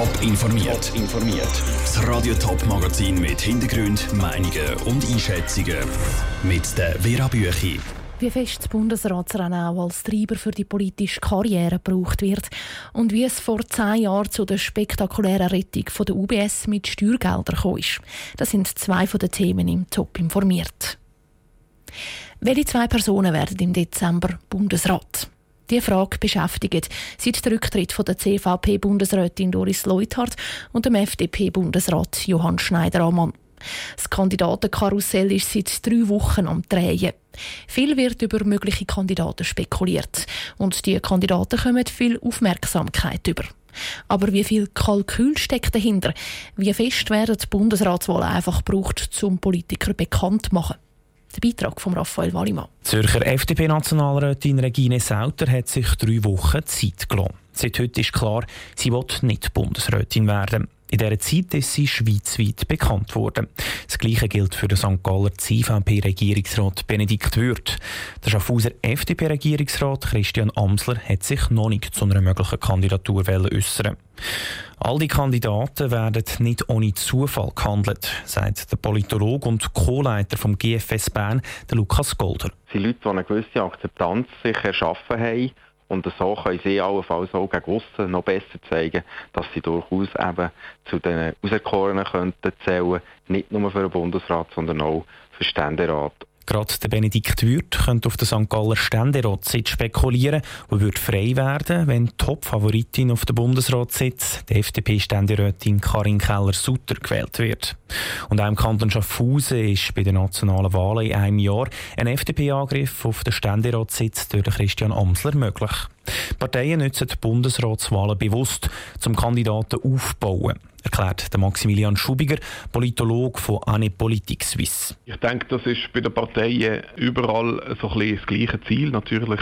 Top informiert. informiert. Das Radio Top Magazin mit Hintergrund, Meinungen und Einschätzungen mit der Vera Büchi. Wie fest das Bundesratsrennen auch als Treiber für die politische Karriere gebraucht wird und wie es vor zehn Jahren zu der spektakulären Rettung von der UBS mit Steuergeldern ist. Das sind zwei von den Themen im Top informiert. Welche zwei Personen werden im Dezember Bundesrat? Die Frage beschäftigt seit dem Rücktritt von der CVP-Bundesrätin Doris Leuthard und dem FDP-Bundesrat Johann Schneider-Ammann. Das Kandidatenkarussell ist seit drei Wochen am Drehen. Viel wird über mögliche Kandidaten spekuliert und die Kandidaten kommen viel Aufmerksamkeit über. Aber wie viel Kalkül steckt dahinter? Wie fest werden die Bundesratswahlen einfach gebraucht, um Politiker bekannt zu machen? Der Beitrag von Raphael Wallimann. Zürcher FDP-Nationalrätin Regine Sauter hat sich drei Wochen Zeit gelassen. Seit heute ist klar, sie wird nicht Bundesrätin werden. In dieser Zeit ist sie schweizweit bekannt worden. Das Gleiche gilt für den St. Galler CVP-Regierungsrat Benedikt Würth. Der Schaffhauser FDP-Regierungsrat Christian Amsler hat sich noch nicht zu einer möglichen Kandidatur äußern All die Kandidaten werden nicht ohne Zufall gehandelt, sagt der Politologe und Co-Leiter vom GFS Bern, Lukas Golder. Es sind Leute, die eine gewisse Akzeptanz sich erschaffen haben und so können sie allenfalls auch gegen aussen noch besser zeigen, dass sie durchaus eben zu den Auserkorenen könnten zählen, nicht nur für den Bundesrat, sondern auch für den Ständerat. Gerade der Benedikt Würth könnte auf der St. Galler Ständeratssitz spekulieren und würde frei werden, wenn die Top-Favoritin auf dem Bundesratssitz, die FDP-Ständerätin Karin Keller-Sutter, gewählt wird. Und auch im Kanton Schaffhausen ist bei den nationalen Wahlen in einem Jahr ein FDP-Angriff auf den Ständeratssitz durch Christian Amsler möglich. Parteien nutzen die Bundesratswahlen bewusst, zum Kandidaten aufzubauen erklärt der Maximilian Schubiger, Politologe von Anne Politik Suisse. Ich denke, das ist bei den Parteien überall so ein bisschen das gleiche Ziel, natürlich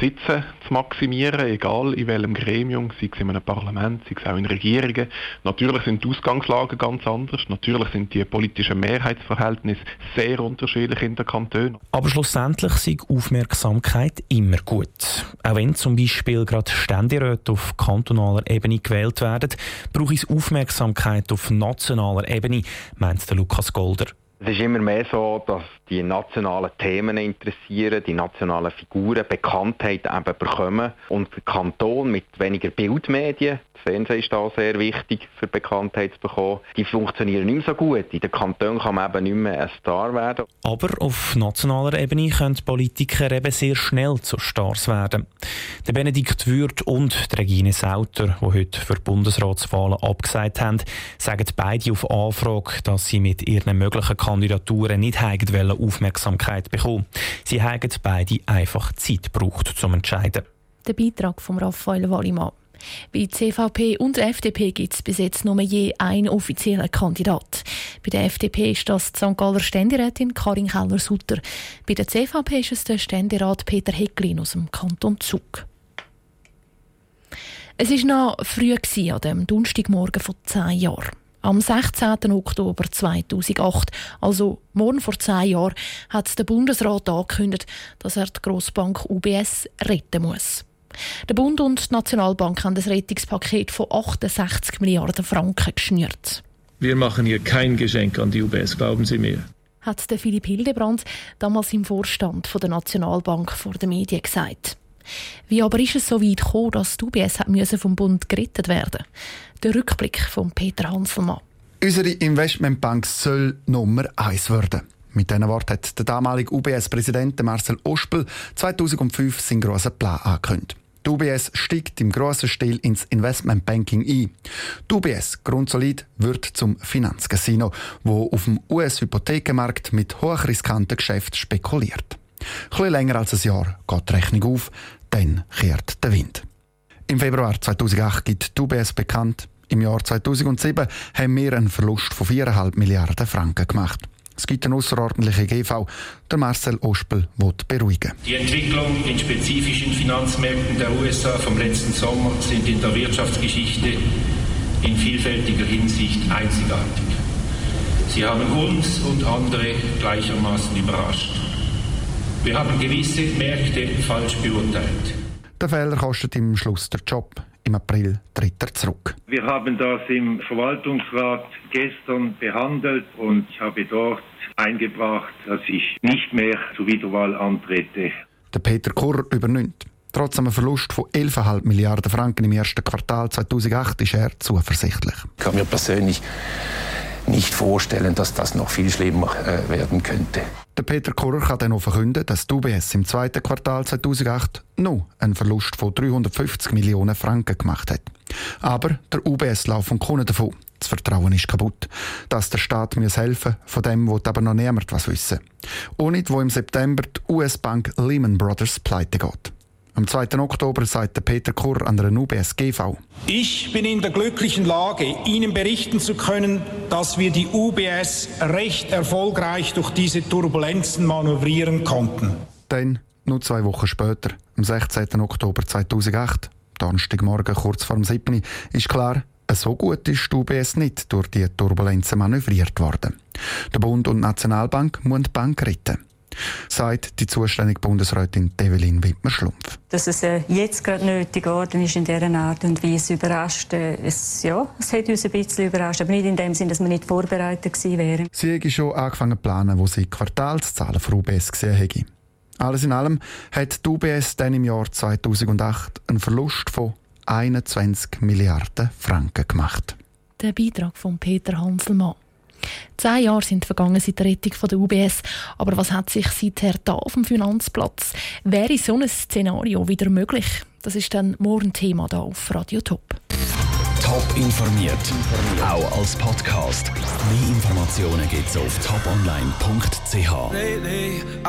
Sitzen zu maximieren, egal in welchem Gremium, sei es in einem Parlament, sei es auch in Regierungen. Natürlich sind die Ausgangslagen ganz anders, natürlich sind die politischen Mehrheitsverhältnisse sehr unterschiedlich in den Kantonen. Aber schlussendlich ist Aufmerksamkeit immer gut. Auch wenn zum Beispiel gerade Ständeräte auf kantonaler Ebene gewählt werden, braucht es Aufmerksamkeit Aufmerksamkeit auf nationaler Ebene, meint der Lukas Golder. Es ist immer mehr so, dass die nationalen Themen interessieren, die nationalen Figuren Bekanntheit eben bekommen und der Kanton mit weniger Bildmedien, Fernsehen ist da sehr wichtig für Bekanntheit zu bekommen, die funktionieren nicht mehr so gut. In den Kantonen kann man eben nicht mehr ein Star werden. Aber auf nationaler Ebene können Politiker eben sehr schnell zu Stars werden. Der Benedikt Würth und Regine Sauter, die heute für die Bundesratswahlen abgesagt haben, sagen beide auf Anfrage, dass sie mit ihren möglichen Kandidaturen nicht wollen Aufmerksamkeit bekommen. Sie haben beide einfach Zeit gebraucht, zum entscheiden. Der Beitrag von Raphael Wallimann. Bei CVP und FDP gibt es bis jetzt nur je einen offiziellen Kandidat. Bei der FDP ist das die St. Galler Ständerätin Karin Keller-Sutter. Bei der CVP ist es der Ständerat Peter Hecklin aus dem Kanton Zug. Es war noch früh an dem Donnerstagmorgen vor zehn Jahren. Am 16. Oktober 2008, also morgen vor zehn Jahren, hat der Bundesrat angekündigt, dass er die Grossbank UBS retten muss. Der Bund und die Nationalbank haben das Rettungspaket von 68 Milliarden Franken geschnürt. Wir machen hier kein Geschenk an die UBS, glauben Sie mir. Hat der Philipp Hildebrand damals im Vorstand von der Nationalbank vor den Medien gesagt. Wie aber ist es so weit gekommen, dass die UBS vom Bund gerettet werden Der Rückblick von Peter Hanselmann. Unsere Investmentbank soll Nummer eins werden. Mit diesen Worten hat der damalige UBS-Präsident Marcel Ospel 2005 seinen grossen Plan angekündigt. Die UBS steigt im grossen Stil ins Investmentbanking ein. Die UBS, grundsolid, wird zum Finanzcasino, wo auf dem US-Hypothekenmarkt mit hochriskanten Geschäften spekuliert. Ein länger als ein Jahr geht die Rechnung auf, dann kehrt der Wind. Im Februar 2008 gibt die UBS bekannt, im Jahr 2007 haben wir einen Verlust von 4,5 Milliarden Franken gemacht. Es gibt eine außerordentliche GV. Der Marcel Ospel wird beruhigen. Die Entwicklung in spezifischen Finanzmärkten der USA vom letzten Sommer sind in der Wirtschaftsgeschichte in vielfältiger Hinsicht einzigartig. Sie haben uns und andere gleichermaßen überrascht. Wir haben gewisse Märkte falsch beurteilt. Der Fehler kostet im Schluss der Job. Im April tritt er zurück. Wir haben das im Verwaltungsrat gestern behandelt und ich habe dort eingebracht, dass ich nicht mehr zur Wiederwahl antrete. Der Peter Kurr übernimmt. Trotz einem Verlust von 11,5 Milliarden Franken im ersten Quartal 2008 ist er zuversichtlich. Ich kann mir persönlich nicht vorstellen, dass das noch viel schlimmer äh, werden könnte. Der Peter Kurrer kann dann auch verkünden, dass die UBS im zweiten Quartal 2008 noch einen Verlust von 350 Millionen Franken gemacht hat. Aber der UBS laufen Kunden davon. Das Vertrauen ist kaputt. Dass der Staat mir helfen von dem wird aber noch niemand was wissen. Ohne wo im September die US-Bank Lehman Brothers pleite geht. Am 2. Oktober sagte Peter Kurr an der UBS GV. Ich bin in der glücklichen Lage, Ihnen berichten zu können, dass wir die UBS recht erfolgreich durch diese Turbulenzen manövrieren konnten. Dann, nur zwei Wochen später, am 16. Oktober 2008, Donnerstagmorgen kurz vor dem 7. ist klar, so gut ist die UBS nicht durch die Turbulenzen manövriert worden. Der Bund und die Nationalbank müssen die Bank retten sagt die zuständige Bundesrätin Develin Wittmer-Schlumpf. Dass es äh, jetzt gerade nötig geworden ist in dieser Art und Weise überrascht, äh, es, ja, es hat uns ein bisschen überrascht, aber nicht in dem Sinne, dass wir nicht vorbereitet gewesen wären. Sie haben schon angefangen zu planen, wo sie Quartalszahlen für UBS gesehen haben. Alles in allem hat die UBS dann im Jahr 2008 einen Verlust von 21 Milliarden Franken gemacht. Der Beitrag von Peter Hanselmann. Zehn Jahre sind vergangen seit der Rettung der UBS. Aber was hat sich seither da auf dem Finanzplatz? Wäre so ein Szenario wieder möglich? Das ist dann morgen Thema da auf Radio Top. Top informiert, auch als Podcast. Mehr Informationen gibt's auf toponline.ch.